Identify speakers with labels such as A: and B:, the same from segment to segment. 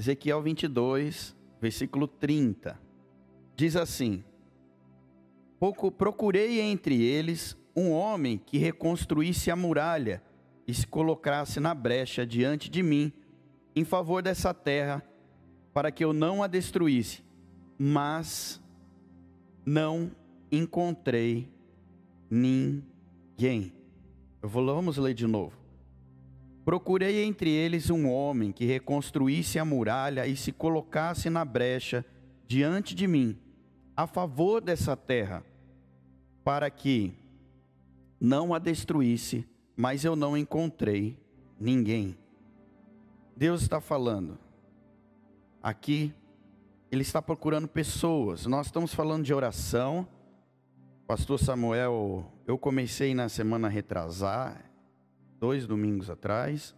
A: Ezequiel 22, versículo 30. Diz assim: Pouco procurei entre eles um homem que reconstruísse a muralha e se colocasse na brecha diante de mim em favor dessa terra, para que eu não a destruísse, mas não encontrei ninguém. Eu vou, vamos ler de novo. Procurei entre eles um homem que reconstruísse a muralha e se colocasse na brecha diante de mim, a favor dessa terra, para que não a destruísse, mas eu não encontrei ninguém. Deus está falando. Aqui, Ele está procurando pessoas. Nós estamos falando de oração. Pastor Samuel, eu comecei na semana retrasar, dois domingos atrás,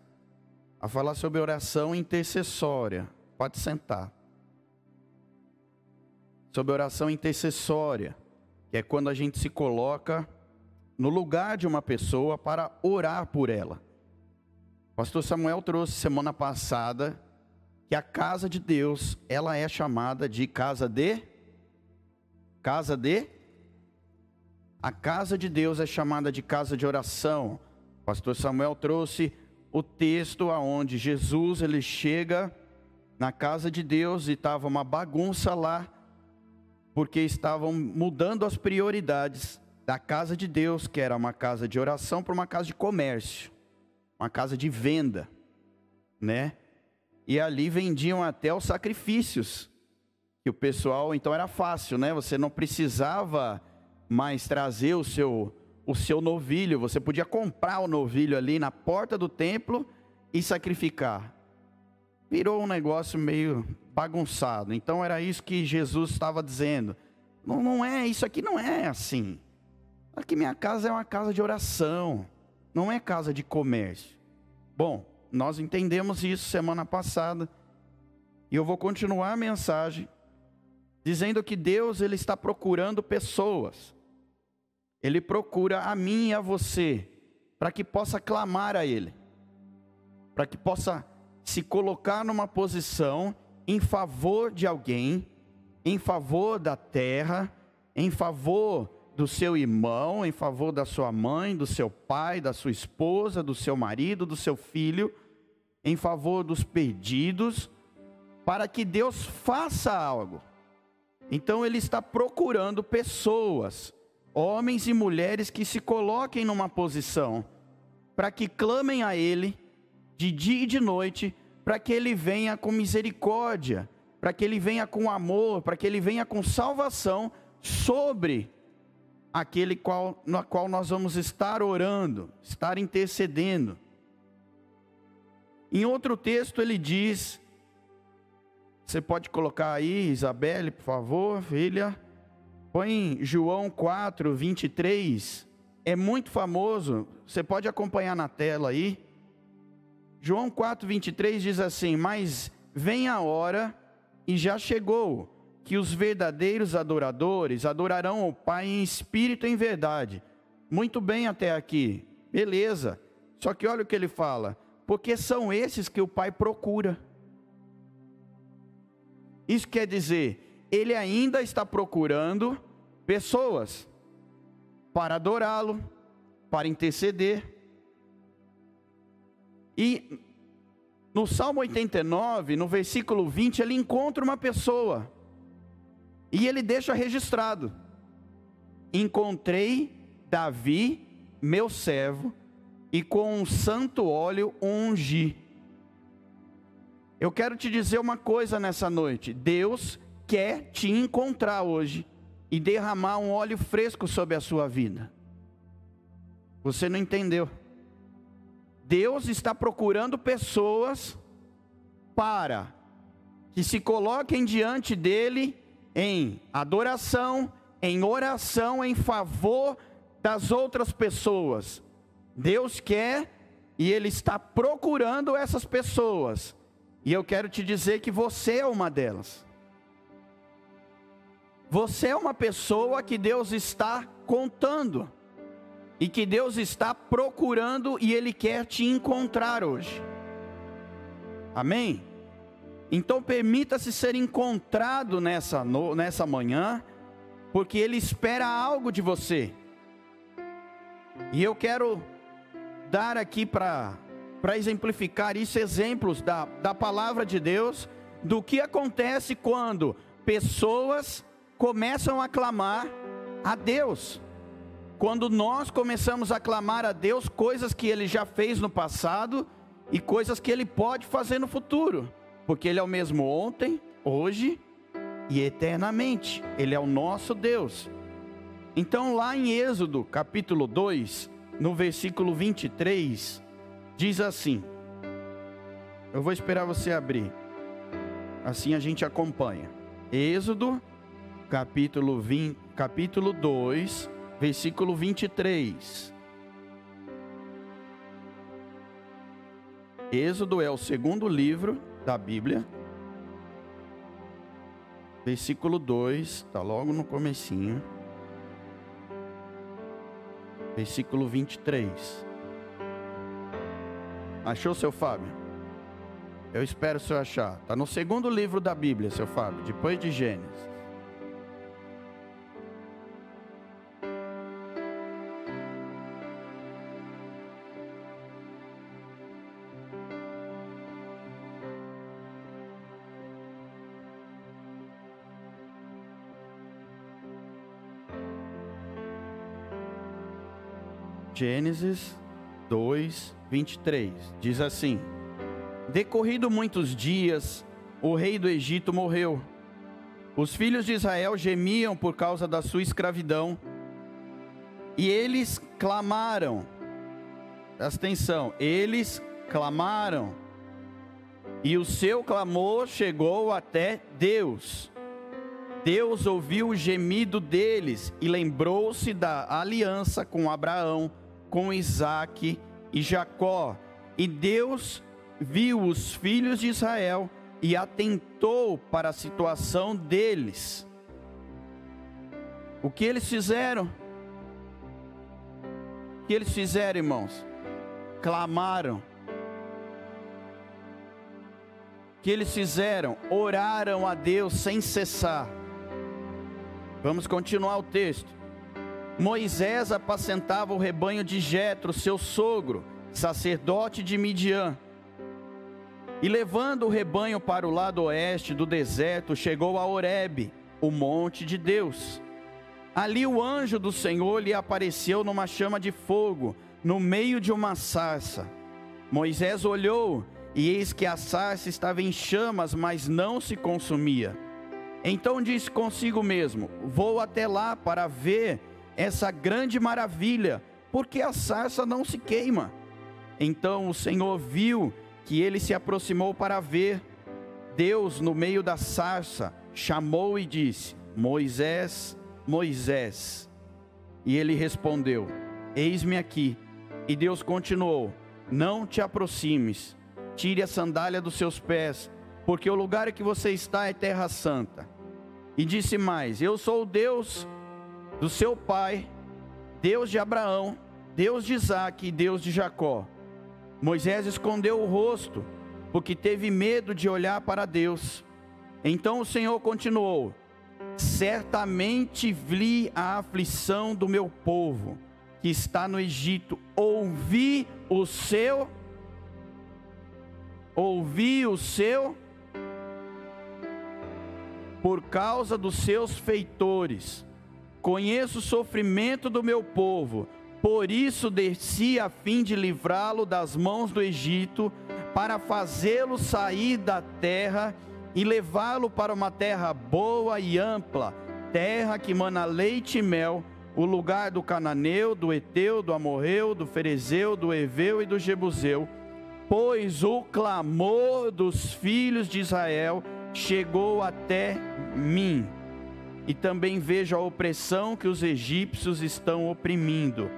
A: a falar sobre oração intercessória. Pode sentar. Sobre oração intercessória, que é quando a gente se coloca no lugar de uma pessoa para orar por ela. Pastor Samuel trouxe semana passada que a casa de Deus, ela é chamada de casa de casa de a casa de Deus é chamada de casa de oração. Pastor Samuel trouxe o texto aonde Jesus ele chega na casa de Deus e estava uma bagunça lá, porque estavam mudando as prioridades da casa de Deus, que era uma casa de oração, para uma casa de comércio, uma casa de venda, né? E ali vendiam até os sacrifícios, que o pessoal, então era fácil, né? Você não precisava mais trazer o seu o seu novilho, você podia comprar o novilho ali na porta do templo e sacrificar. Virou um negócio meio bagunçado. Então era isso que Jesus estava dizendo. Não, não é, isso aqui não é assim. Aqui minha casa é uma casa de oração, não é casa de comércio. Bom, nós entendemos isso semana passada. E eu vou continuar a mensagem dizendo que Deus ele está procurando pessoas ele procura a mim e a você, para que possa clamar a Ele, para que possa se colocar numa posição em favor de alguém, em favor da terra, em favor do seu irmão, em favor da sua mãe, do seu pai, da sua esposa, do seu marido, do seu filho, em favor dos perdidos, para que Deus faça algo. Então Ele está procurando pessoas homens e mulheres que se coloquem numa posição para que clamem a Ele de dia e de noite, para que Ele venha com misericórdia, para que Ele venha com amor, para que Ele venha com salvação sobre aquele qual, na qual nós vamos estar orando, estar intercedendo. Em outro texto ele diz, você pode colocar aí, Isabelle, por favor, filha. Põe João 4, 23. É muito famoso. Você pode acompanhar na tela aí. João 4, 23 diz assim: Mas vem a hora, e já chegou, que os verdadeiros adoradores adorarão o Pai em espírito e em verdade. Muito bem até aqui, beleza. Só que olha o que ele fala: porque são esses que o Pai procura. Isso quer dizer, ele ainda está procurando pessoas para adorá-lo, para interceder. E no Salmo 89, no versículo 20, ele encontra uma pessoa e ele deixa registrado: Encontrei Davi, meu servo, e com um santo óleo ungi. Eu quero te dizer uma coisa nessa noite: Deus quer te encontrar hoje e derramar um óleo fresco sobre a sua vida. Você não entendeu? Deus está procurando pessoas para que se coloquem diante dele em adoração, em oração em favor das outras pessoas. Deus quer e ele está procurando essas pessoas. E eu quero te dizer que você é uma delas. Você é uma pessoa que Deus está contando e que Deus está procurando e Ele quer te encontrar hoje. Amém? Então permita-se ser encontrado nessa, no, nessa manhã, porque Ele espera algo de você. E eu quero dar aqui para exemplificar isso exemplos da, da palavra de Deus, do que acontece quando pessoas começam a clamar a Deus. Quando nós começamos a clamar a Deus coisas que Ele já fez no passado e coisas que Ele pode fazer no futuro porque Ele é o mesmo ontem, hoje e eternamente. Ele é o nosso Deus. Então, lá em Êxodo, capítulo 2, no versículo 23, diz assim: Eu vou esperar você abrir, assim a gente acompanha. Êxodo, capítulo, 20, capítulo 2, versículo 23. Êxodo é o segundo livro da Bíblia. Versículo 2, está logo no comecinho. Versículo 23. Achou, seu Fábio? Eu espero o senhor achar. Está no segundo livro da Bíblia, seu Fábio, depois de Gênesis. Gênesis 2, 23. Diz assim: Decorrido muitos dias, o rei do Egito morreu. Os filhos de Israel gemiam por causa da sua escravidão. E eles clamaram. Presta atenção, eles clamaram. E o seu clamor chegou até Deus. Deus ouviu o gemido deles e lembrou-se da aliança com Abraão com Isaac e Jacó. E Deus viu os filhos de Israel e atentou para a situação deles. O que eles fizeram? O que eles fizeram, irmãos? Clamaram. O que eles fizeram? Oraram a Deus sem cessar. Vamos continuar o texto. Moisés apacentava o rebanho de Jetro, seu sogro, sacerdote de Midian. E levando o rebanho para o lado oeste do deserto, chegou a Horebe, o monte de Deus. Ali o anjo do Senhor lhe apareceu numa chama de fogo, no meio de uma sarça. Moisés olhou, e eis que a sarça estava em chamas, mas não se consumia. Então disse consigo mesmo: Vou até lá para ver essa grande maravilha, porque a sarça não se queima. Então o Senhor viu que ele se aproximou para ver. Deus, no meio da sarça, chamou e disse: Moisés, Moisés. E ele respondeu: Eis-me aqui. E Deus continuou: Não te aproximes, tire a sandália dos seus pés, porque o lugar em que você está é terra santa. E disse mais: Eu sou o Deus do seu pai, Deus de Abraão, Deus de Isaac e Deus de Jacó. Moisés escondeu o rosto, porque teve medo de olhar para Deus. Então o Senhor continuou: Certamente vi a aflição do meu povo, que está no Egito, ouvi o seu, ouvi o seu, por causa dos seus feitores Conheço o sofrimento do meu povo, por isso desci a fim de livrá-lo das mãos do Egito, para fazê-lo sair da terra e levá-lo para uma terra boa e ampla, terra que mana leite e mel, o lugar do cananeu, do eteu, do amorreu, do ferezeu, do eveu e do jebuseu. Pois o clamor dos filhos de Israel chegou até mim e também vejo a opressão que os egípcios estão oprimindo.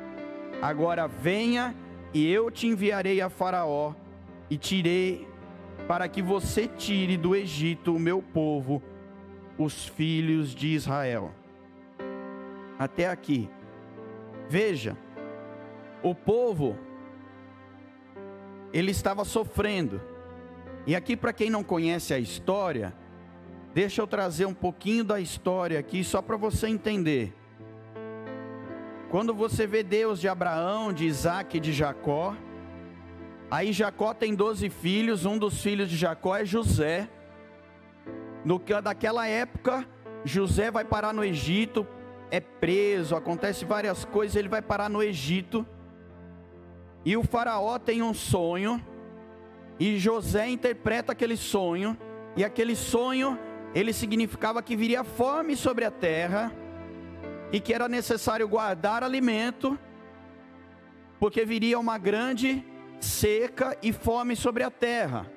A: Agora venha e eu te enviarei a Faraó e tirei para que você tire do Egito o meu povo, os filhos de Israel. Até aqui. Veja, o povo ele estava sofrendo. E aqui, para quem não conhece a história, deixa eu trazer um pouquinho da história aqui, só para você entender. Quando você vê Deus de Abraão, de Isaac e de Jacó, aí Jacó tem 12 filhos, um dos filhos de Jacó é José. No daquela época, José vai parar no Egito, é preso, acontece várias coisas, ele vai parar no Egito. E o faraó tem um sonho, e José interpreta aquele sonho, e aquele sonho, ele significava que viria fome sobre a terra, e que era necessário guardar alimento, porque viria uma grande seca e fome sobre a terra.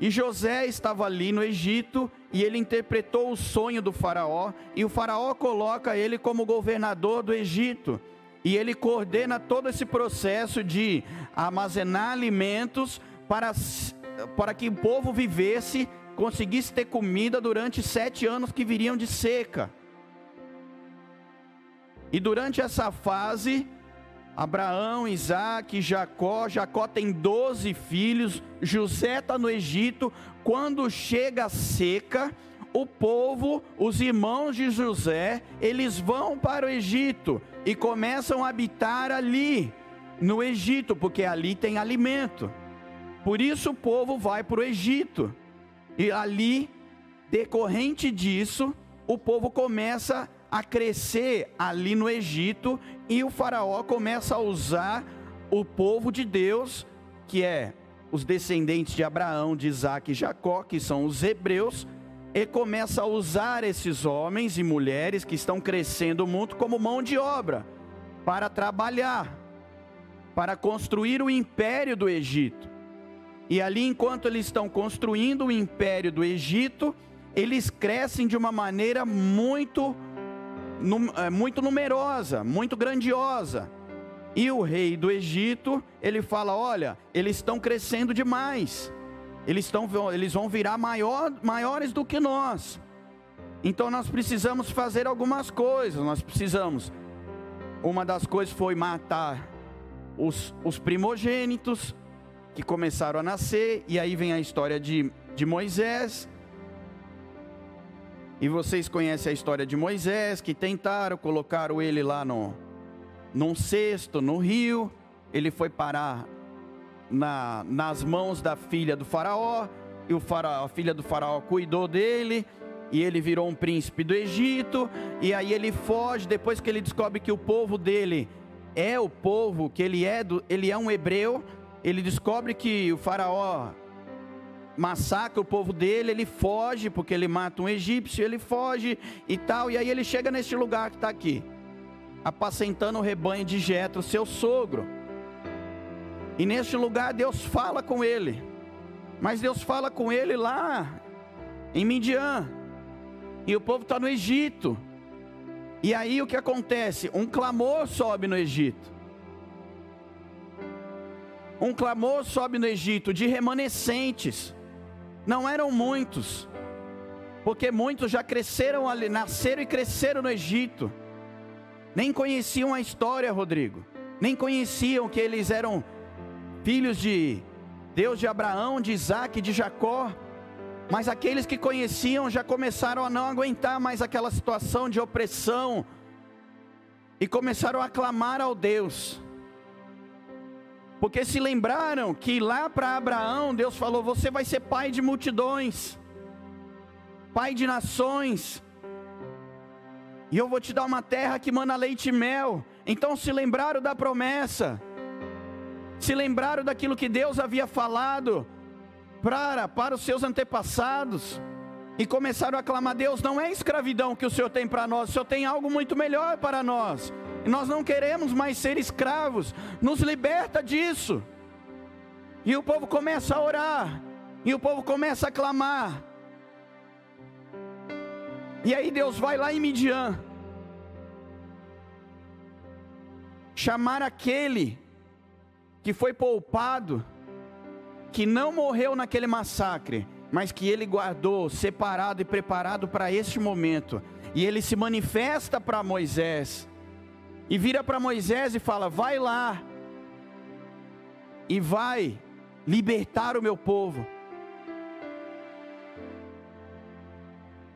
A: E José estava ali no Egito e ele interpretou o sonho do Faraó, e o Faraó coloca ele como governador do Egito. E ele coordena todo esse processo de armazenar alimentos para, para que o povo vivesse, conseguisse ter comida durante sete anos que viriam de seca. E durante essa fase, Abraão, Isaac, Jacó, Jacó tem 12 filhos, José está no Egito. Quando chega a seca, o povo, os irmãos de José, eles vão para o Egito e começam a habitar ali, no Egito, porque ali tem alimento. Por isso o povo vai para o Egito. E ali, decorrente disso, o povo começa a crescer ali no Egito e o faraó começa a usar o povo de Deus, que é os descendentes de Abraão, de Isaac e Jacó, que são os hebreus, e começa a usar esses homens e mulheres que estão crescendo muito como mão de obra para trabalhar, para construir o império do Egito. E ali, enquanto eles estão construindo o império do Egito, eles crescem de uma maneira muito, é, muito numerosa, muito grandiosa. E o rei do Egito, ele fala: olha, eles estão crescendo demais eles, estão, eles vão virar maior, maiores do que nós. Então nós precisamos fazer algumas coisas. Nós precisamos. Uma das coisas foi matar os, os primogênitos que começaram a nascer. E aí vem a história de, de Moisés. E vocês conhecem a história de Moisés, que tentaram, colocaram ele lá no, num cesto, no rio. Ele foi parar na, nas mãos da filha do faraó, e o faraó, a filha do faraó cuidou dele, e ele virou um príncipe do Egito, e aí ele foge, depois que ele descobre que o povo dele é o povo, que ele é, do, ele é um hebreu, ele descobre que o faraó massacra o povo dele, ele foge, porque ele mata um egípcio, ele foge e tal, e aí ele chega neste lugar que está aqui, apacentando o rebanho de Jetro, seu sogro. E neste lugar Deus fala com ele. Mas Deus fala com ele lá em Midian. E o povo está no Egito. E aí o que acontece? Um clamor sobe no Egito. Um clamor sobe no Egito de remanescentes. Não eram muitos. Porque muitos já cresceram ali, nasceram e cresceram no Egito. Nem conheciam a história, Rodrigo. Nem conheciam que eles eram filhos de Deus de Abraão, de Isaac e de Jacó. Mas aqueles que conheciam já começaram a não aguentar mais aquela situação de opressão e começaram a clamar ao Deus. Porque se lembraram que lá para Abraão Deus falou: Você vai ser pai de multidões, pai de nações, e eu vou te dar uma terra que mana leite e mel. Então se lembraram da promessa se lembraram daquilo que Deus havia falado para, para os seus antepassados e começaram a clamar: Deus, não é escravidão que o Senhor tem para nós, o Senhor tem algo muito melhor para nós. Nós não queremos mais ser escravos, nos liberta disso. E o povo começa a orar, e o povo começa a clamar. E aí Deus vai lá em Midian, chamar aquele que foi poupado, que não morreu naquele massacre, mas que ele guardou, separado e preparado para este momento. E ele se manifesta para Moisés, e vira para Moisés e fala: Vai lá e vai libertar o meu povo.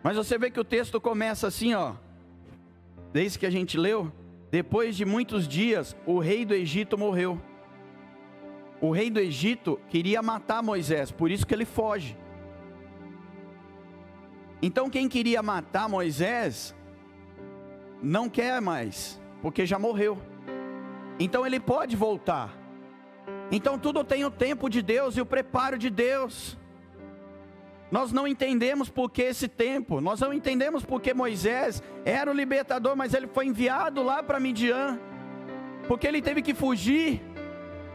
A: Mas você vê que o texto começa assim, ó. Desde que a gente leu, depois de muitos dias, o rei do Egito morreu. O rei do Egito queria matar Moisés, por isso que ele foge. Então quem queria matar Moisés não quer mais porque já morreu. Então ele pode voltar. Então tudo tem o tempo de Deus e o preparo de Deus. Nós não entendemos por que esse tempo, nós não entendemos porque Moisés era o libertador, mas ele foi enviado lá para Midian, porque ele teve que fugir,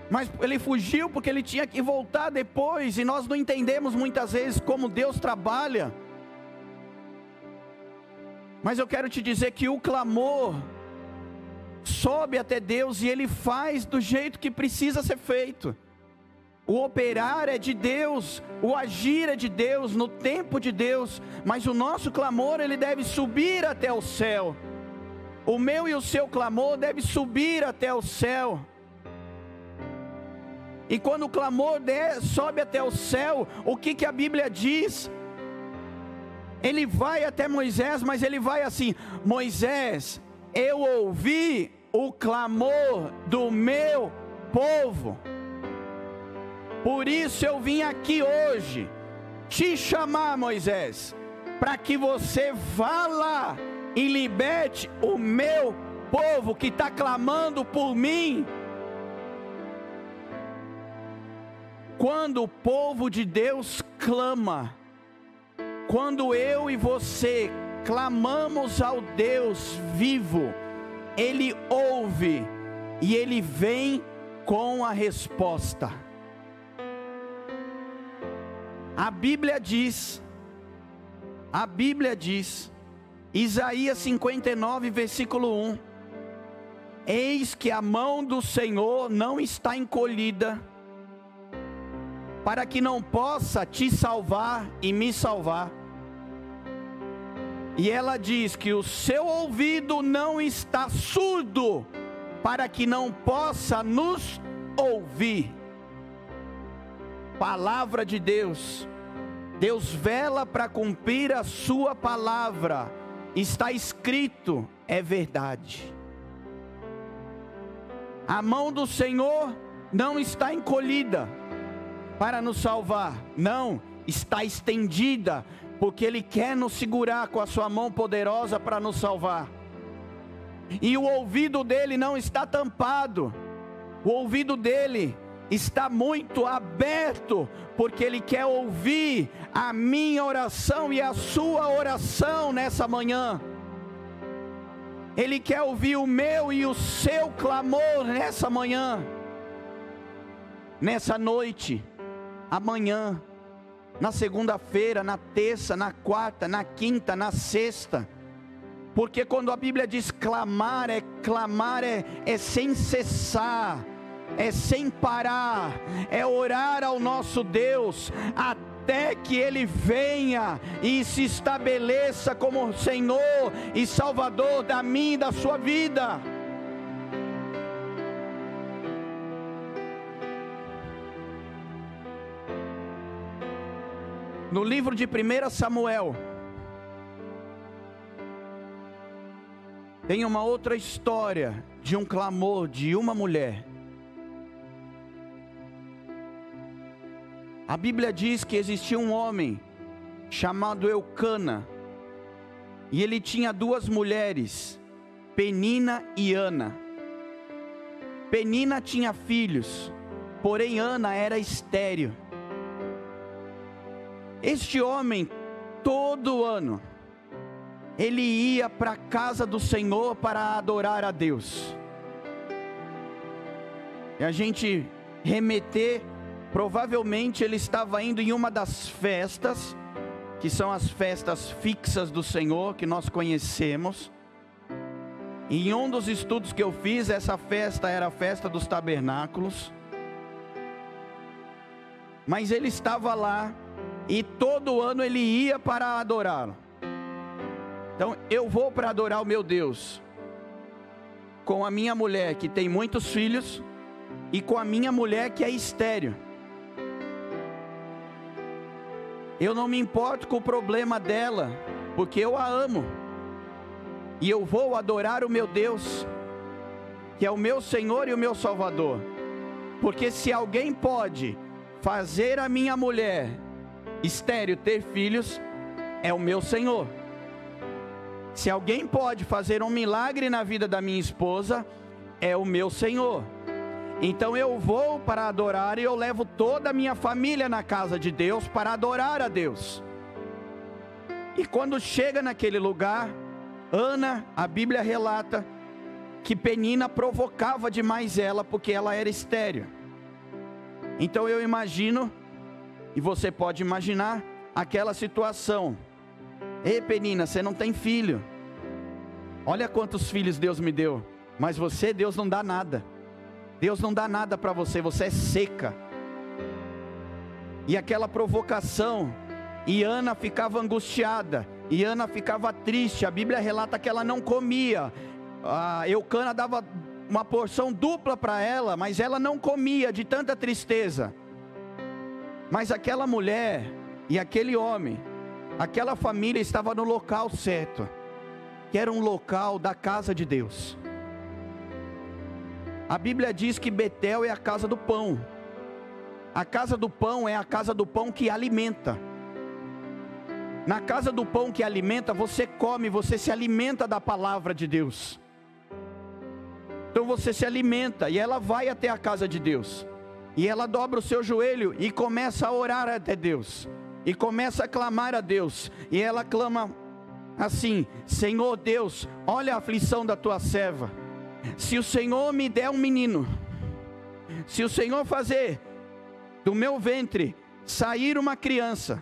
A: mas ele fugiu porque ele tinha que voltar depois, e nós não entendemos muitas vezes como Deus trabalha. Mas eu quero te dizer que o clamor sobe até Deus e ele faz do jeito que precisa ser feito. O operar é de Deus, o agir é de Deus, no tempo de Deus, mas o nosso clamor ele deve subir até o céu. O meu e o seu clamor deve subir até o céu. E quando o clamor de, sobe até o céu, o que, que a Bíblia diz? Ele vai até Moisés, mas ele vai assim: Moisés, eu ouvi o clamor do meu povo. Por isso eu vim aqui hoje te chamar, Moisés, para que você vá lá e liberte o meu povo que está clamando por mim. Quando o povo de Deus clama, quando eu e você clamamos ao Deus vivo, Ele ouve e Ele vem com a resposta. A Bíblia diz, a Bíblia diz, Isaías 59, versículo 1: Eis que a mão do Senhor não está encolhida, para que não possa te salvar e me salvar e ela diz que o seu ouvido não está surdo, para que não possa nos ouvir. Palavra de Deus. Deus vela para cumprir a sua palavra. Está escrito, é verdade. A mão do Senhor não está encolhida para nos salvar, não, está estendida porque Ele quer nos segurar com a Sua mão poderosa para nos salvar. E o ouvido dele não está tampado, o ouvido dele está muito aberto, porque Ele quer ouvir a minha oração e a sua oração nessa manhã. Ele quer ouvir o meu e o seu clamor nessa manhã, nessa noite, amanhã na segunda-feira, na terça, na quarta, na quinta, na sexta. Porque quando a Bíblia diz clamar, é clamar, é, é sem cessar, é sem parar, é orar ao nosso Deus até que Ele venha e se estabeleça como Senhor e Salvador da minha e da sua vida. No livro de 1 Samuel, tem uma outra história de um clamor de uma mulher. A Bíblia diz que existia um homem chamado Eucana, e ele tinha duas mulheres, Penina e Ana. Penina tinha filhos, porém Ana era estéril. Este homem, todo ano, ele ia para a casa do Senhor para adorar a Deus. E a gente remeter, provavelmente ele estava indo em uma das festas, que são as festas fixas do Senhor, que nós conhecemos. E em um dos estudos que eu fiz, essa festa era a festa dos tabernáculos. Mas ele estava lá e todo ano ele ia para adorá-lo. Então eu vou para adorar o meu Deus com a minha mulher que tem muitos filhos e com a minha mulher que é estéreo. Eu não me importo com o problema dela, porque eu a amo. E eu vou adorar o meu Deus, que é o meu Senhor e o meu Salvador. Porque se alguém pode fazer a minha mulher estéreo ter filhos, é o meu Senhor. Se alguém pode fazer um milagre na vida da minha esposa, é o meu Senhor. Então eu vou para adorar e eu levo toda a minha família na casa de Deus para adorar a Deus. E quando chega naquele lugar, Ana, a Bíblia relata que Penina provocava demais ela porque ela era estéreo. Então eu imagino, e você pode imaginar, aquela situação. Ei Penina, você não tem filho. Olha quantos filhos Deus me deu, mas você, Deus não dá nada. Deus não dá nada para você, você é seca. E aquela provocação, e Ana ficava angustiada, e Ana ficava triste. A Bíblia relata que ela não comia. A Eucana dava uma porção dupla para ela, mas ela não comia de tanta tristeza. Mas aquela mulher e aquele homem, aquela família estava no local certo, que era um local da casa de Deus. A Bíblia diz que Betel é a casa do pão. A casa do pão é a casa do pão que alimenta. Na casa do pão que alimenta, você come, você se alimenta da palavra de Deus. Então você se alimenta e ela vai até a casa de Deus. E ela dobra o seu joelho e começa a orar até Deus. E começa a clamar a Deus. E ela clama assim: Senhor Deus, olha a aflição da tua serva se o Senhor me der um menino, se o Senhor fazer do meu ventre sair uma criança,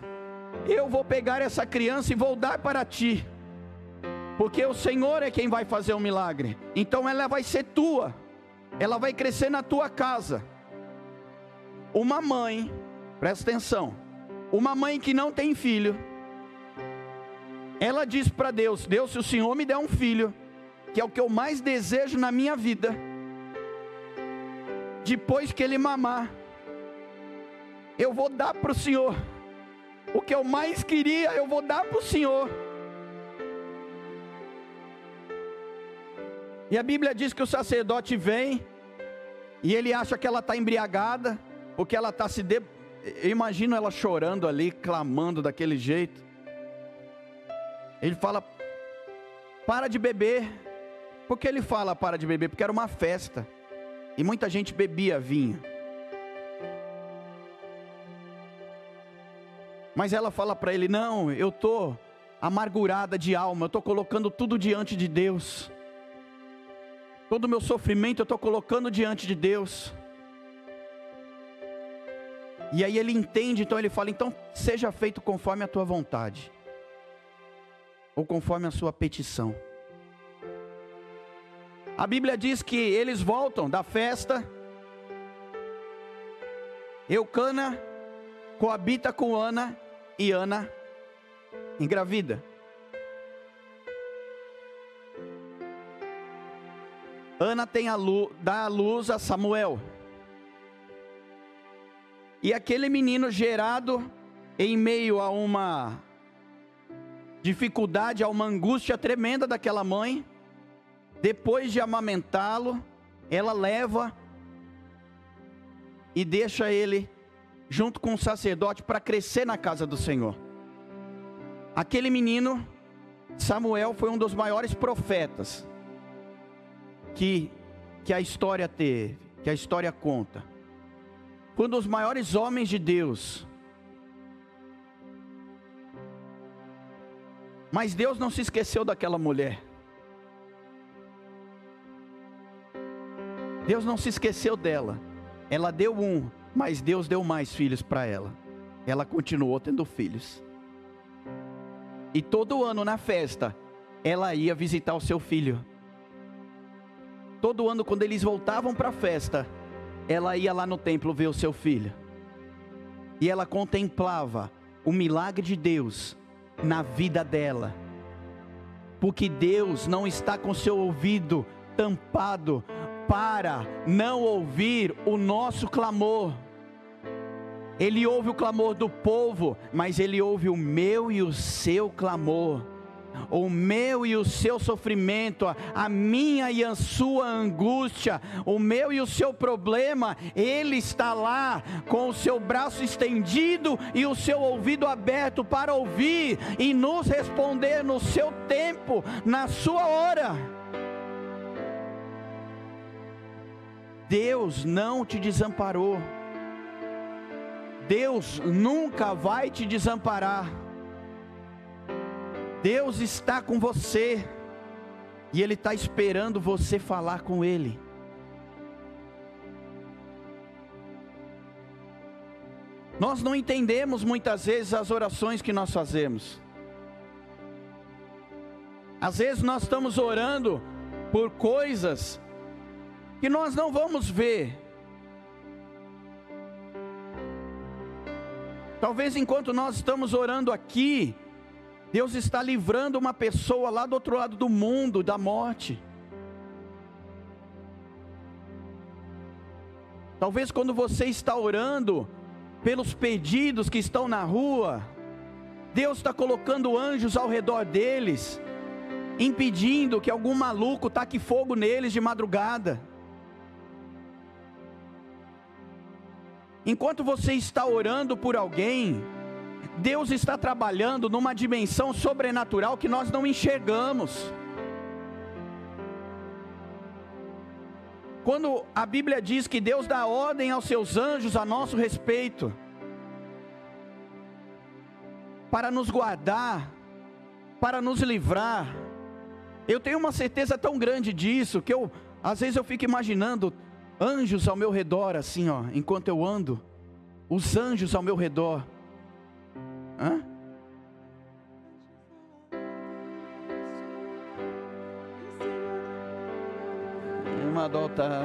A: eu vou pegar essa criança e vou dar para ti, porque o Senhor é quem vai fazer o milagre, então ela vai ser tua, ela vai crescer na tua casa. Uma mãe, presta atenção, uma mãe que não tem filho, ela diz para Deus: Deus, se o Senhor me der um filho, que é o que eu mais desejo na minha vida, depois que ele mamar, eu vou dar para o Senhor. O que eu mais queria, eu vou dar para o Senhor. E a Bíblia diz que o sacerdote vem e ele acha que ela está embriagada, porque ela está se. De... Eu imagino ela chorando ali, clamando daquele jeito. Ele fala: para de beber. Por que ele fala para de beber? Porque era uma festa. E muita gente bebia vinho. Mas ela fala para ele: Não, eu estou amargurada de alma, eu estou colocando tudo diante de Deus. Todo o meu sofrimento eu estou colocando diante de Deus. E aí ele entende, então ele fala: Então seja feito conforme a tua vontade, ou conforme a sua petição. A Bíblia diz que eles voltam da festa. Eucana coabita com Ana e Ana engravida. Ana tem a luz, dá a luz a Samuel. E aquele menino gerado em meio a uma dificuldade, a uma angústia tremenda daquela mãe, depois de amamentá-lo, ela leva e deixa ele junto com o sacerdote para crescer na casa do Senhor. Aquele menino, Samuel, foi um dos maiores profetas que, que a história teve, que a história conta. Um dos maiores homens de Deus. Mas Deus não se esqueceu daquela mulher. Deus não se esqueceu dela. Ela deu um, mas Deus deu mais filhos para ela. Ela continuou tendo filhos. E todo ano na festa, ela ia visitar o seu filho. Todo ano, quando eles voltavam para a festa, ela ia lá no templo ver o seu filho. E ela contemplava o milagre de Deus na vida dela. Porque Deus não está com seu ouvido tampado para não ouvir o nosso clamor. Ele ouve o clamor do povo, mas ele ouve o meu e o seu clamor. O meu e o seu sofrimento, a minha e a sua angústia, o meu e o seu problema, Ele está lá com o seu braço estendido e o seu ouvido aberto para ouvir e nos responder no seu tempo, na sua hora. Deus não te desamparou. Deus nunca vai te desamparar. Deus está com você e Ele está esperando você falar com Ele. Nós não entendemos muitas vezes as orações que nós fazemos. Às vezes nós estamos orando por coisas que nós não vamos ver. Talvez enquanto nós estamos orando aqui, Deus está livrando uma pessoa lá do outro lado do mundo da morte. Talvez quando você está orando pelos pedidos que estão na rua, Deus está colocando anjos ao redor deles, impedindo que algum maluco taque fogo neles de madrugada. Enquanto você está orando por alguém, Deus está trabalhando numa dimensão sobrenatural que nós não enxergamos. Quando a Bíblia diz que Deus dá ordem aos seus anjos a nosso respeito, para nos guardar, para nos livrar, eu tenho uma certeza tão grande disso que eu, às vezes eu fico imaginando anjos ao meu redor, assim, ó, enquanto eu ando, os anjos ao meu redor. Adota.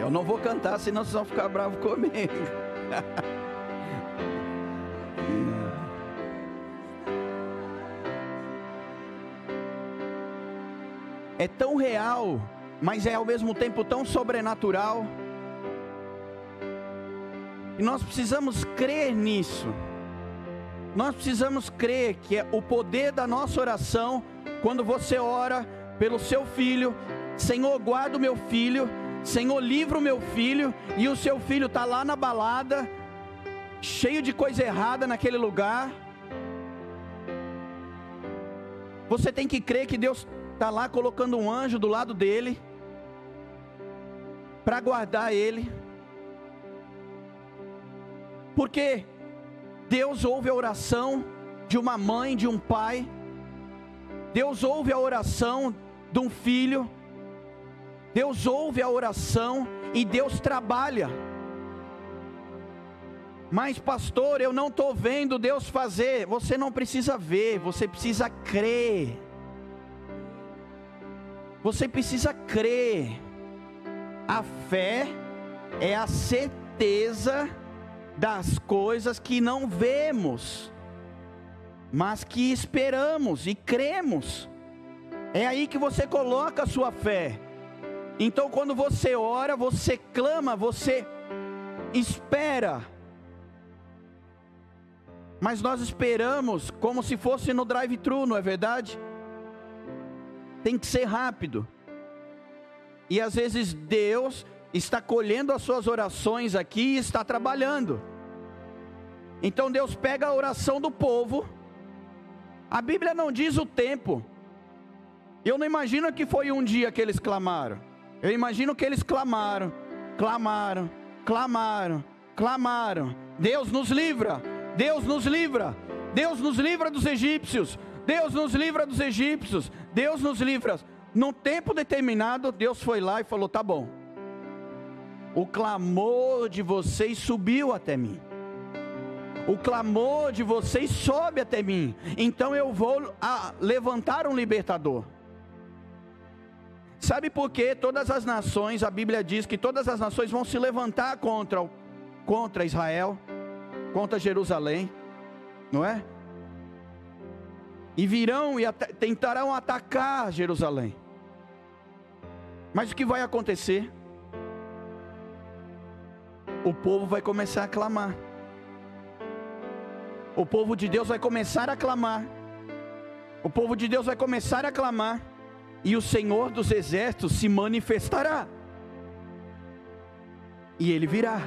A: Eu não vou cantar, senão vocês vão ficar bravos comigo. é tão real, mas é ao mesmo tempo tão sobrenatural. E nós precisamos crer nisso. Nós precisamos crer que é o poder da nossa oração, quando você ora pelo seu filho, Senhor, guarda o meu filho, Senhor, livra o meu filho, e o seu filho está lá na balada, cheio de coisa errada naquele lugar. Você tem que crer que Deus está lá colocando um anjo do lado dele, para guardar ele, porque Deus ouve a oração de uma mãe, de um pai, Deus ouve a oração de um filho, Deus ouve a oração e Deus trabalha. Mas, pastor, eu não estou vendo Deus fazer. Você não precisa ver, você precisa crer. Você precisa crer. A fé é a certeza das coisas que não vemos, mas que esperamos e cremos. É aí que você coloca a sua fé. Então, quando você ora, você clama, você espera. Mas nós esperamos como se fosse no drive-thru, não é verdade? tem que ser rápido. E às vezes Deus está colhendo as suas orações aqui e está trabalhando. Então Deus pega a oração do povo. A Bíblia não diz o tempo. Eu não imagino que foi um dia que eles clamaram. Eu imagino que eles clamaram, clamaram, clamaram, clamaram. Deus nos livra, Deus nos livra, Deus nos livra dos egípcios, Deus nos livra dos egípcios, Deus nos livra. Num tempo determinado, Deus foi lá e falou: tá bom. O clamor de vocês subiu até mim. O clamor de vocês sobe até mim. Então eu vou levantar um libertador. Sabe por que todas as nações, a Bíblia diz que todas as nações vão se levantar contra, contra Israel, contra Jerusalém, não é? e virão e at tentarão atacar Jerusalém. Mas o que vai acontecer? O povo vai começar a clamar. O povo de Deus vai começar a clamar. O povo de Deus vai começar a clamar. E o Senhor dos exércitos se manifestará. E ele virá.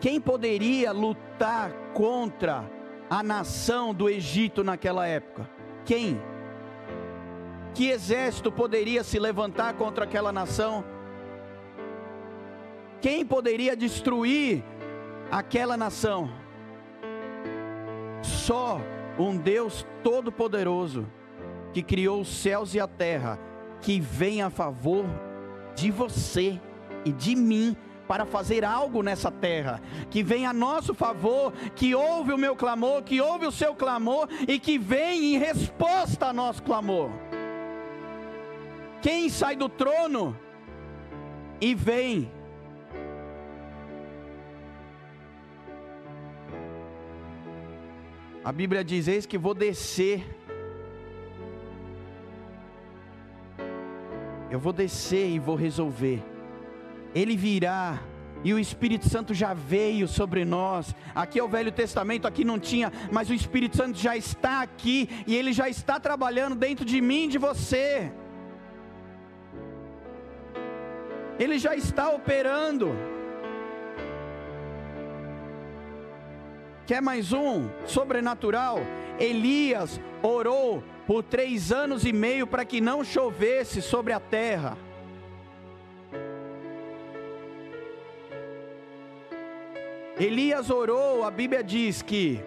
A: Quem poderia lutar contra a nação do Egito naquela época? Quem? Que exército poderia se levantar contra aquela nação? Quem poderia destruir aquela nação? Só um Deus todo-poderoso que criou os céus e a terra, que vem a favor de você e de mim para fazer algo nessa terra, que vem a nosso favor, que ouve o meu clamor, que ouve o seu clamor e que vem em resposta a nosso clamor. Quem sai do trono e vem? A Bíblia diz: Eis que vou descer. Eu vou descer e vou resolver. Ele virá e o Espírito Santo já veio sobre nós. Aqui é o Velho Testamento, aqui não tinha, mas o Espírito Santo já está aqui e ele já está trabalhando dentro de mim de você. Ele já está operando. Quer mais um sobrenatural? Elias orou por três anos e meio para que não chovesse sobre a terra. Elias orou, a Bíblia diz que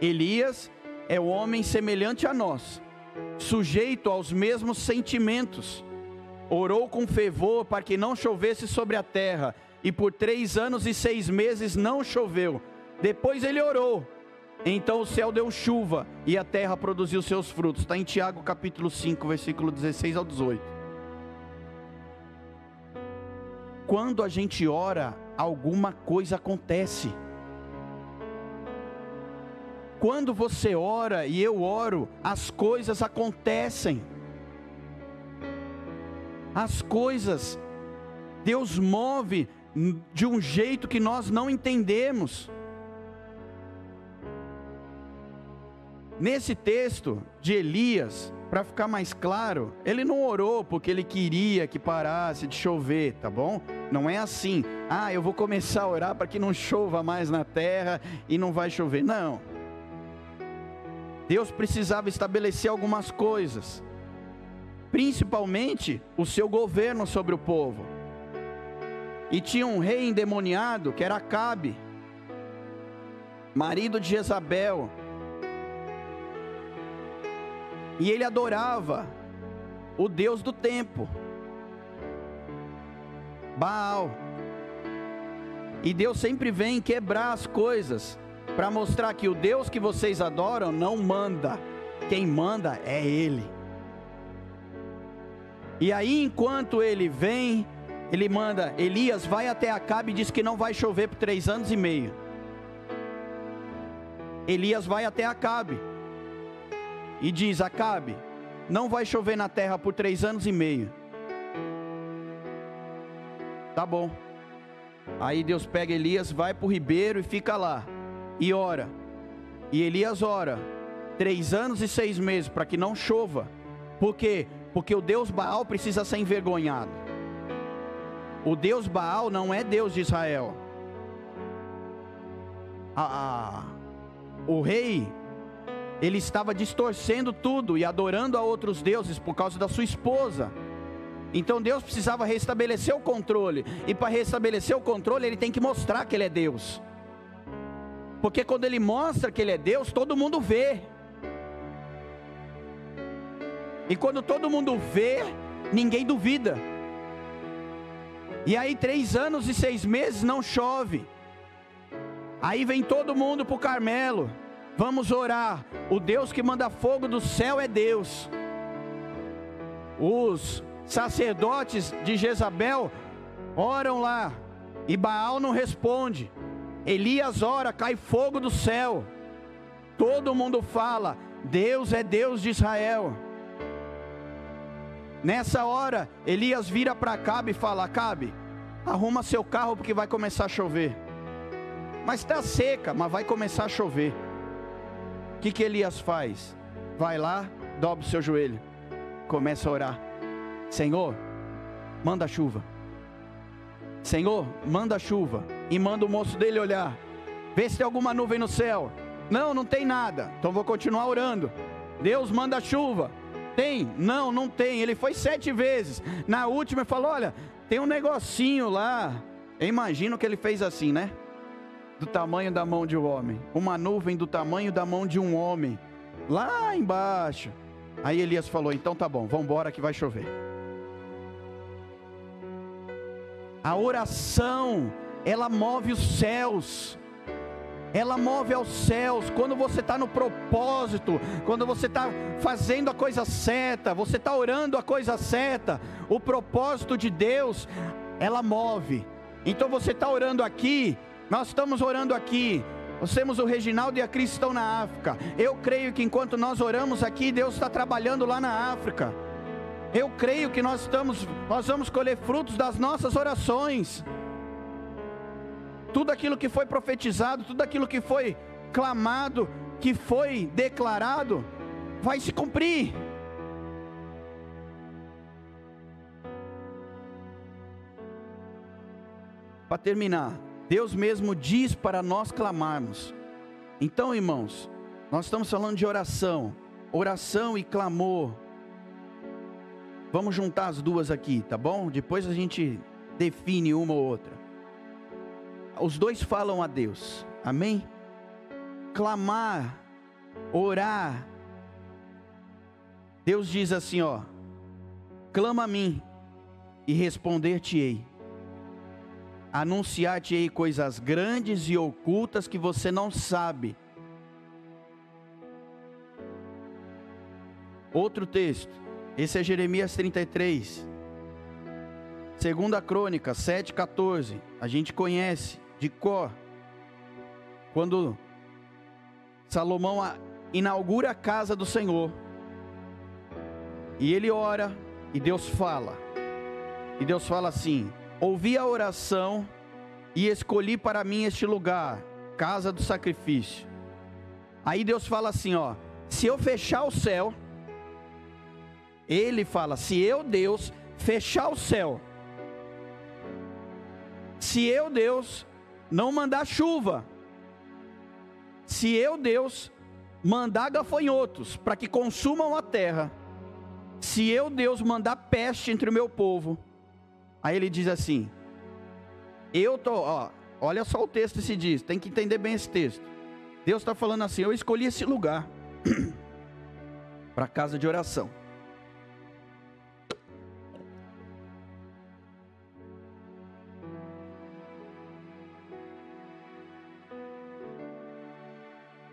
A: Elias é o homem semelhante a nós, sujeito aos mesmos sentimentos orou com fervor para que não chovesse sobre a terra, e por três anos e seis meses não choveu. Depois ele orou, então o céu deu chuva e a terra produziu seus frutos. Está em Tiago capítulo 5, versículo 16 ao 18. Quando a gente ora, alguma coisa acontece. Quando você ora e eu oro, as coisas acontecem as coisas, Deus move de um jeito que nós não entendemos. Nesse texto de Elias, para ficar mais claro, ele não orou porque ele queria que parasse de chover, tá bom? Não é assim. Ah, eu vou começar a orar para que não chova mais na terra e não vai chover. Não. Deus precisava estabelecer algumas coisas principalmente o seu governo sobre o povo. E tinha um rei endemoniado que era Acabe, marido de Jezabel. E ele adorava o Deus do tempo, Baal. E Deus sempre vem quebrar as coisas para mostrar que o Deus que vocês adoram não manda, quem manda é Ele. E aí, enquanto ele vem, ele manda Elias, vai até Acabe e diz que não vai chover por três anos e meio. Elias vai até Acabe e diz: Acabe, não vai chover na terra por três anos e meio. Tá bom. Aí Deus pega Elias, vai para o ribeiro e fica lá. E ora. E Elias ora. Três anos e seis meses para que não chova. Por quê? Porque o Deus Baal precisa ser envergonhado. O Deus Baal não é Deus de Israel. Ah, o rei, ele estava distorcendo tudo e adorando a outros deuses por causa da sua esposa. Então Deus precisava restabelecer o controle. E para restabelecer o controle, ele tem que mostrar que ele é Deus. Porque quando ele mostra que ele é Deus, todo mundo vê. E quando todo mundo vê, ninguém duvida. E aí, três anos e seis meses não chove. Aí vem todo mundo para o Carmelo. Vamos orar. O Deus que manda fogo do céu é Deus. Os sacerdotes de Jezabel oram lá. E Baal não responde. Elias ora, cai fogo do céu. Todo mundo fala: Deus é Deus de Israel. Nessa hora, Elias vira para Acabe e fala: Acabe, arruma seu carro porque vai começar a chover. Mas está seca, mas vai começar a chover. O que, que Elias faz? Vai lá, dobra o seu joelho, começa a orar: Senhor, manda chuva. Senhor, manda chuva. E manda o moço dele olhar. Vê se tem alguma nuvem no céu. Não, não tem nada. Então vou continuar orando. Deus manda chuva. Tem? Não, não tem. Ele foi sete vezes. Na última ele falou: Olha, tem um negocinho lá. Eu imagino que ele fez assim, né? Do tamanho da mão de um homem. Uma nuvem do tamanho da mão de um homem. Lá embaixo. Aí Elias falou: Então tá bom, vamos embora que vai chover. A oração, ela move os céus ela move aos céus. Quando você está no propósito, quando você está fazendo a coisa certa, você está orando a coisa certa, o propósito de Deus, ela move. Então você está orando aqui, nós estamos orando aqui. Nós temos o Reginaldo e a Cris na África. Eu creio que enquanto nós oramos aqui, Deus está trabalhando lá na África. Eu creio que nós estamos, nós vamos colher frutos das nossas orações tudo aquilo que foi profetizado, tudo aquilo que foi clamado, que foi declarado, vai se cumprir. Para terminar, Deus mesmo diz para nós clamarmos. Então, irmãos, nós estamos falando de oração, oração e clamor. Vamos juntar as duas aqui, tá bom? Depois a gente define uma ou outra os dois falam a Deus, amém? Clamar, orar. Deus diz assim, ó: clama a mim e responder-te-ei. Anunciar-te-ei coisas grandes e ocultas que você não sabe. Outro texto, esse é Jeremias 33. Segunda Crônica 7:14, a gente conhece de Có, quando Salomão inaugura a casa do Senhor, e ele ora, e Deus fala, e Deus fala assim: Ouvi a oração e escolhi para mim este lugar, casa do sacrifício. Aí Deus fala assim: Ó, se eu fechar o céu, ele fala: se eu, Deus, fechar o céu, se eu, Deus, não mandar chuva. Se eu, Deus, mandar gafanhotos para que consumam a terra, se eu, Deus, mandar peste entre o meu povo, aí ele diz assim: Eu tô, ó, olha só o texto que se diz, tem que entender bem esse texto. Deus está falando assim: Eu escolhi esse lugar para casa de oração.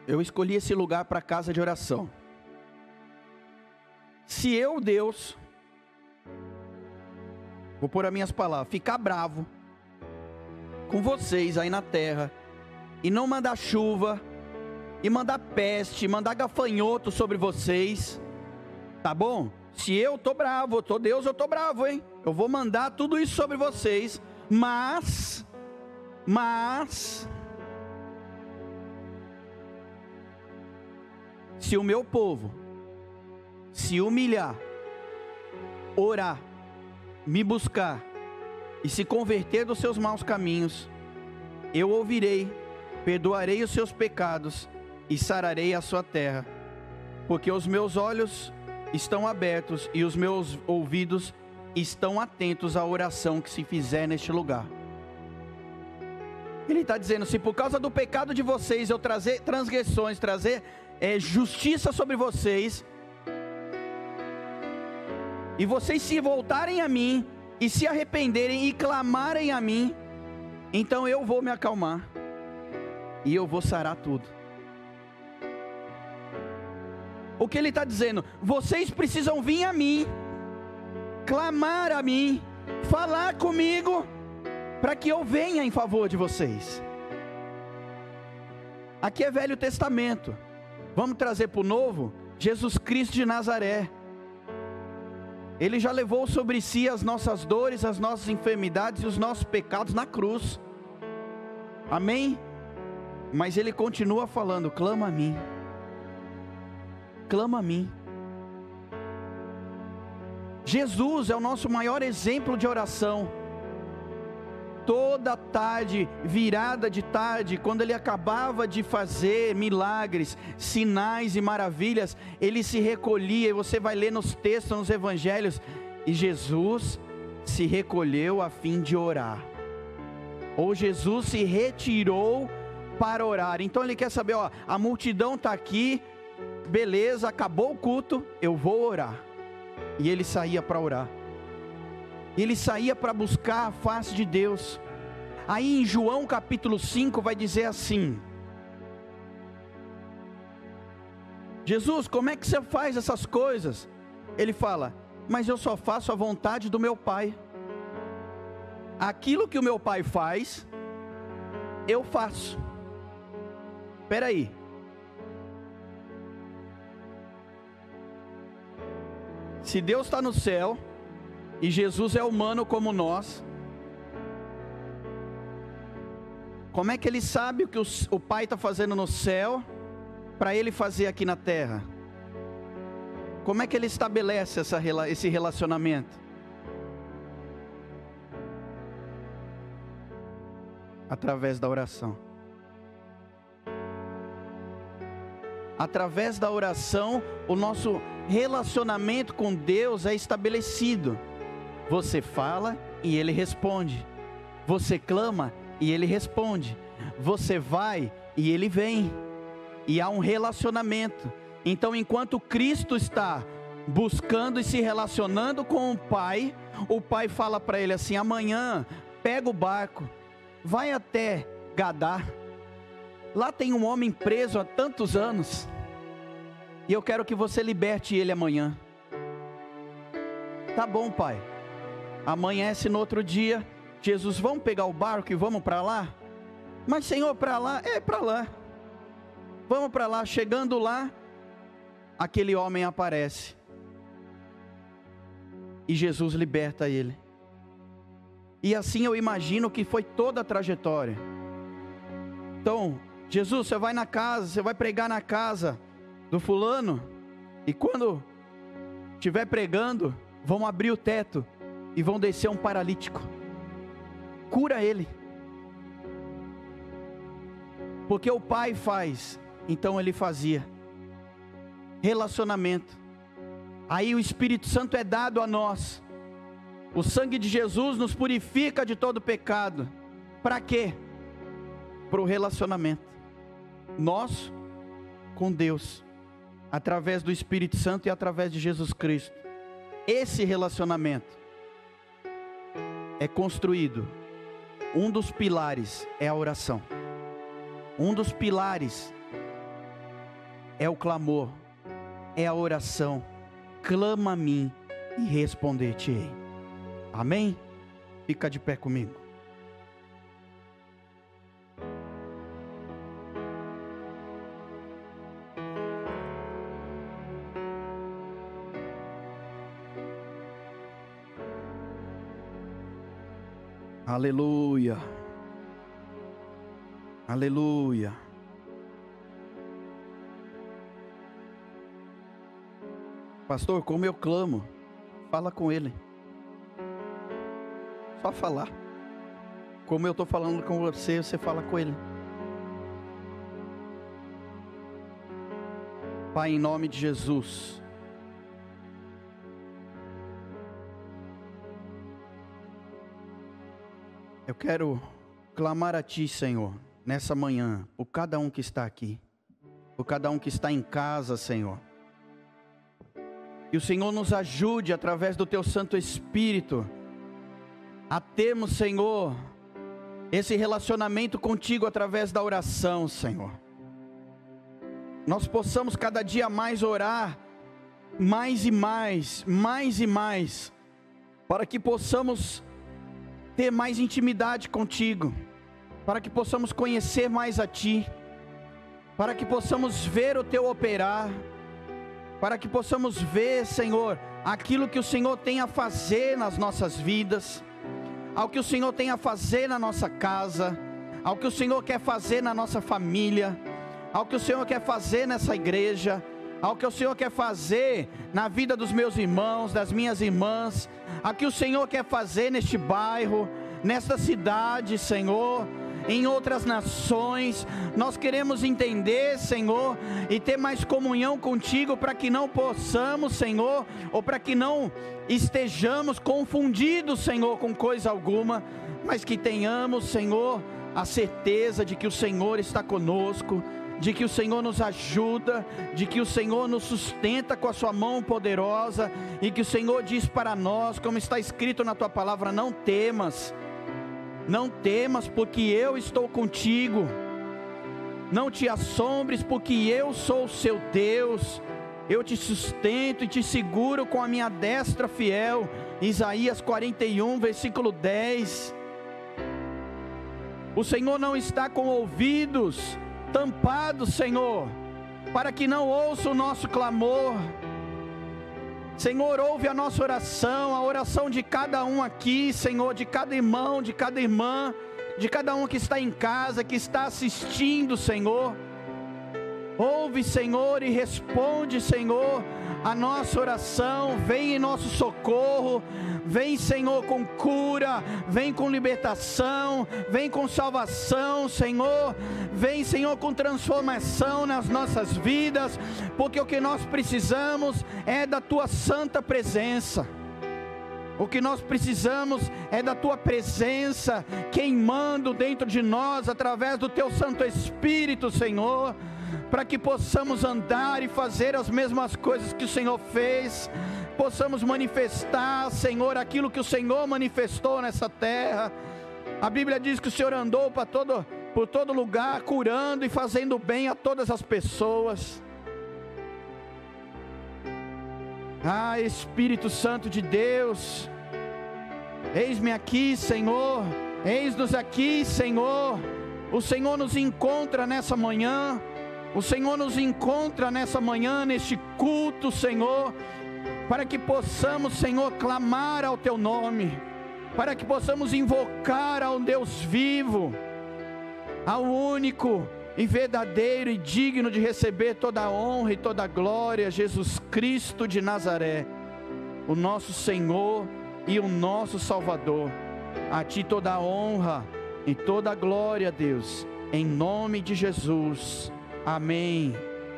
A: Eu escolhi esse lugar para casa de oração. Se eu, Deus, vou pôr as minhas palavras, ficar bravo com vocês aí na terra e não mandar chuva e mandar peste, mandar gafanhoto sobre vocês, tá bom? Se eu tô bravo, eu tô Deus, eu tô bravo, hein? Eu vou mandar tudo isso sobre vocês, mas mas Se o meu povo se humilhar, orar, me buscar e se converter dos seus maus caminhos, eu ouvirei, perdoarei os seus pecados e sararei a sua terra, porque os meus olhos estão abertos e os meus ouvidos estão atentos à oração que se fizer neste lugar. Ele está dizendo: se por causa do pecado de vocês eu trazer transgressões, trazer é, justiça sobre vocês, e vocês se voltarem a mim, e se arrependerem e clamarem a mim, então eu vou me acalmar, e eu vou sarar tudo. O que ele está dizendo? Vocês precisam vir a mim, clamar a mim, falar comigo, para que eu venha em favor de vocês. Aqui é Velho Testamento. Vamos trazer para o novo? Jesus Cristo de Nazaré. Ele já levou sobre si as nossas dores, as nossas enfermidades e os nossos pecados na cruz. Amém? Mas ele continua falando: clama a mim. Clama a mim. Jesus é o nosso maior exemplo de oração toda tarde, virada de tarde, quando ele acabava de fazer milagres, sinais e maravilhas, ele se recolhia, e você vai ler nos textos, nos evangelhos, e Jesus se recolheu a fim de orar. Ou Jesus se retirou para orar. Então ele quer saber, ó, a multidão está aqui, beleza, acabou o culto, eu vou orar. E ele saía para orar ele saía para buscar a face de Deus. Aí em João capítulo 5 vai dizer assim: Jesus, como é que você faz essas coisas? Ele fala: Mas eu só faço a vontade do meu Pai. Aquilo que o meu Pai faz, eu faço. Espera aí. Se Deus está no céu, e Jesus é humano como nós. Como é que ele sabe o que o Pai está fazendo no céu para ele fazer aqui na terra? Como é que ele estabelece essa, esse relacionamento? Através da oração. Através da oração, o nosso relacionamento com Deus é estabelecido. Você fala e ele responde. Você clama e ele responde. Você vai e ele vem. E há um relacionamento. Então, enquanto Cristo está buscando e se relacionando com o Pai, o Pai fala para ele assim: amanhã, pega o barco, vai até Gadar. Lá tem um homem preso há tantos anos. E eu quero que você liberte ele amanhã. Tá bom, pai. Amanhece no outro dia, Jesus, vamos pegar o barco e vamos para lá? Mas Senhor, para lá, é para lá. Vamos para lá, chegando lá, aquele homem aparece. E Jesus liberta ele. E assim eu imagino que foi toda a trajetória. Então, Jesus, você vai na casa, você vai pregar na casa do fulano, e quando estiver pregando, vão abrir o teto e vão descer um paralítico. Cura ele. Porque o pai faz, então ele fazia. Relacionamento. Aí o Espírito Santo é dado a nós. O sangue de Jesus nos purifica de todo pecado. Para quê? Para o relacionamento. Nós com Deus, através do Espírito Santo e através de Jesus Cristo. Esse relacionamento é construído, um dos pilares é a oração. Um dos pilares é o clamor, é a oração. Clama a mim e responder-te-ei. Amém? Fica de pé comigo. Aleluia. Aleluia. Pastor, como eu clamo, fala com ele. Só falar. Como eu estou falando com você, você fala com ele. Pai, em nome de Jesus. Eu quero clamar a Ti, Senhor, nessa manhã, por cada um que está aqui, por cada um que está em casa, Senhor. Que o Senhor nos ajude através do Teu Santo Espírito a termos, Senhor, esse relacionamento contigo através da oração, Senhor. Nós possamos cada dia mais orar, mais e mais, mais e mais, para que possamos ter mais intimidade contigo, para que possamos conhecer mais a Ti, para que possamos ver o Teu operar, para que possamos ver, Senhor, aquilo que o Senhor tem a fazer nas nossas vidas, ao que o Senhor tem a fazer na nossa casa, ao que o Senhor quer fazer na nossa família, ao que o Senhor quer fazer nessa igreja, ao que o Senhor quer fazer na vida dos meus irmãos, das minhas irmãs, ao que o Senhor quer fazer neste bairro, nesta cidade, Senhor em outras nações. Nós queremos entender, Senhor, e ter mais comunhão contigo para que não possamos, Senhor, ou para que não estejamos confundidos, Senhor, com coisa alguma, mas que tenhamos, Senhor, a certeza de que o Senhor está conosco de que o Senhor nos ajuda, de que o Senhor nos sustenta com a sua mão poderosa e que o Senhor diz para nós, como está escrito na tua palavra: não temas, não temas, porque eu estou contigo. Não te assombres, porque eu sou o seu Deus. Eu te sustento e te seguro com a minha destra fiel. Isaías 41, versículo 10. O Senhor não está com ouvidos tampados, Senhor, para que não ouça o nosso clamor Senhor, ouve a nossa oração, a oração de cada um aqui, Senhor, de cada irmão, de cada irmã, de cada um que está em casa, que está assistindo, Senhor. Ouve, Senhor, e responde, Senhor, a nossa oração, vem em nosso socorro, vem, Senhor, com cura, vem com libertação, vem com salvação, Senhor, vem, Senhor, com transformação nas nossas vidas, porque o que nós precisamos é da tua santa presença. O que nós precisamos é da tua presença queimando dentro de nós através do teu Santo Espírito, Senhor para que possamos andar e fazer as mesmas coisas que o Senhor fez, possamos manifestar, Senhor, aquilo que o Senhor manifestou nessa terra. A Bíblia diz que o Senhor andou para todo, por todo lugar, curando e fazendo bem a todas as pessoas. Ah, Espírito Santo de Deus, eis-me aqui, Senhor, eis-nos aqui, Senhor. O Senhor nos encontra nessa manhã o Senhor nos encontra nessa manhã, neste culto, Senhor, para que possamos, Senhor, clamar ao Teu nome, para que possamos invocar ao Deus vivo, ao único e verdadeiro e digno de receber toda a honra e toda a glória, Jesus Cristo de Nazaré, o nosso Senhor e o nosso Salvador. A Ti toda a honra e toda a glória, Deus, em nome de Jesus. Amém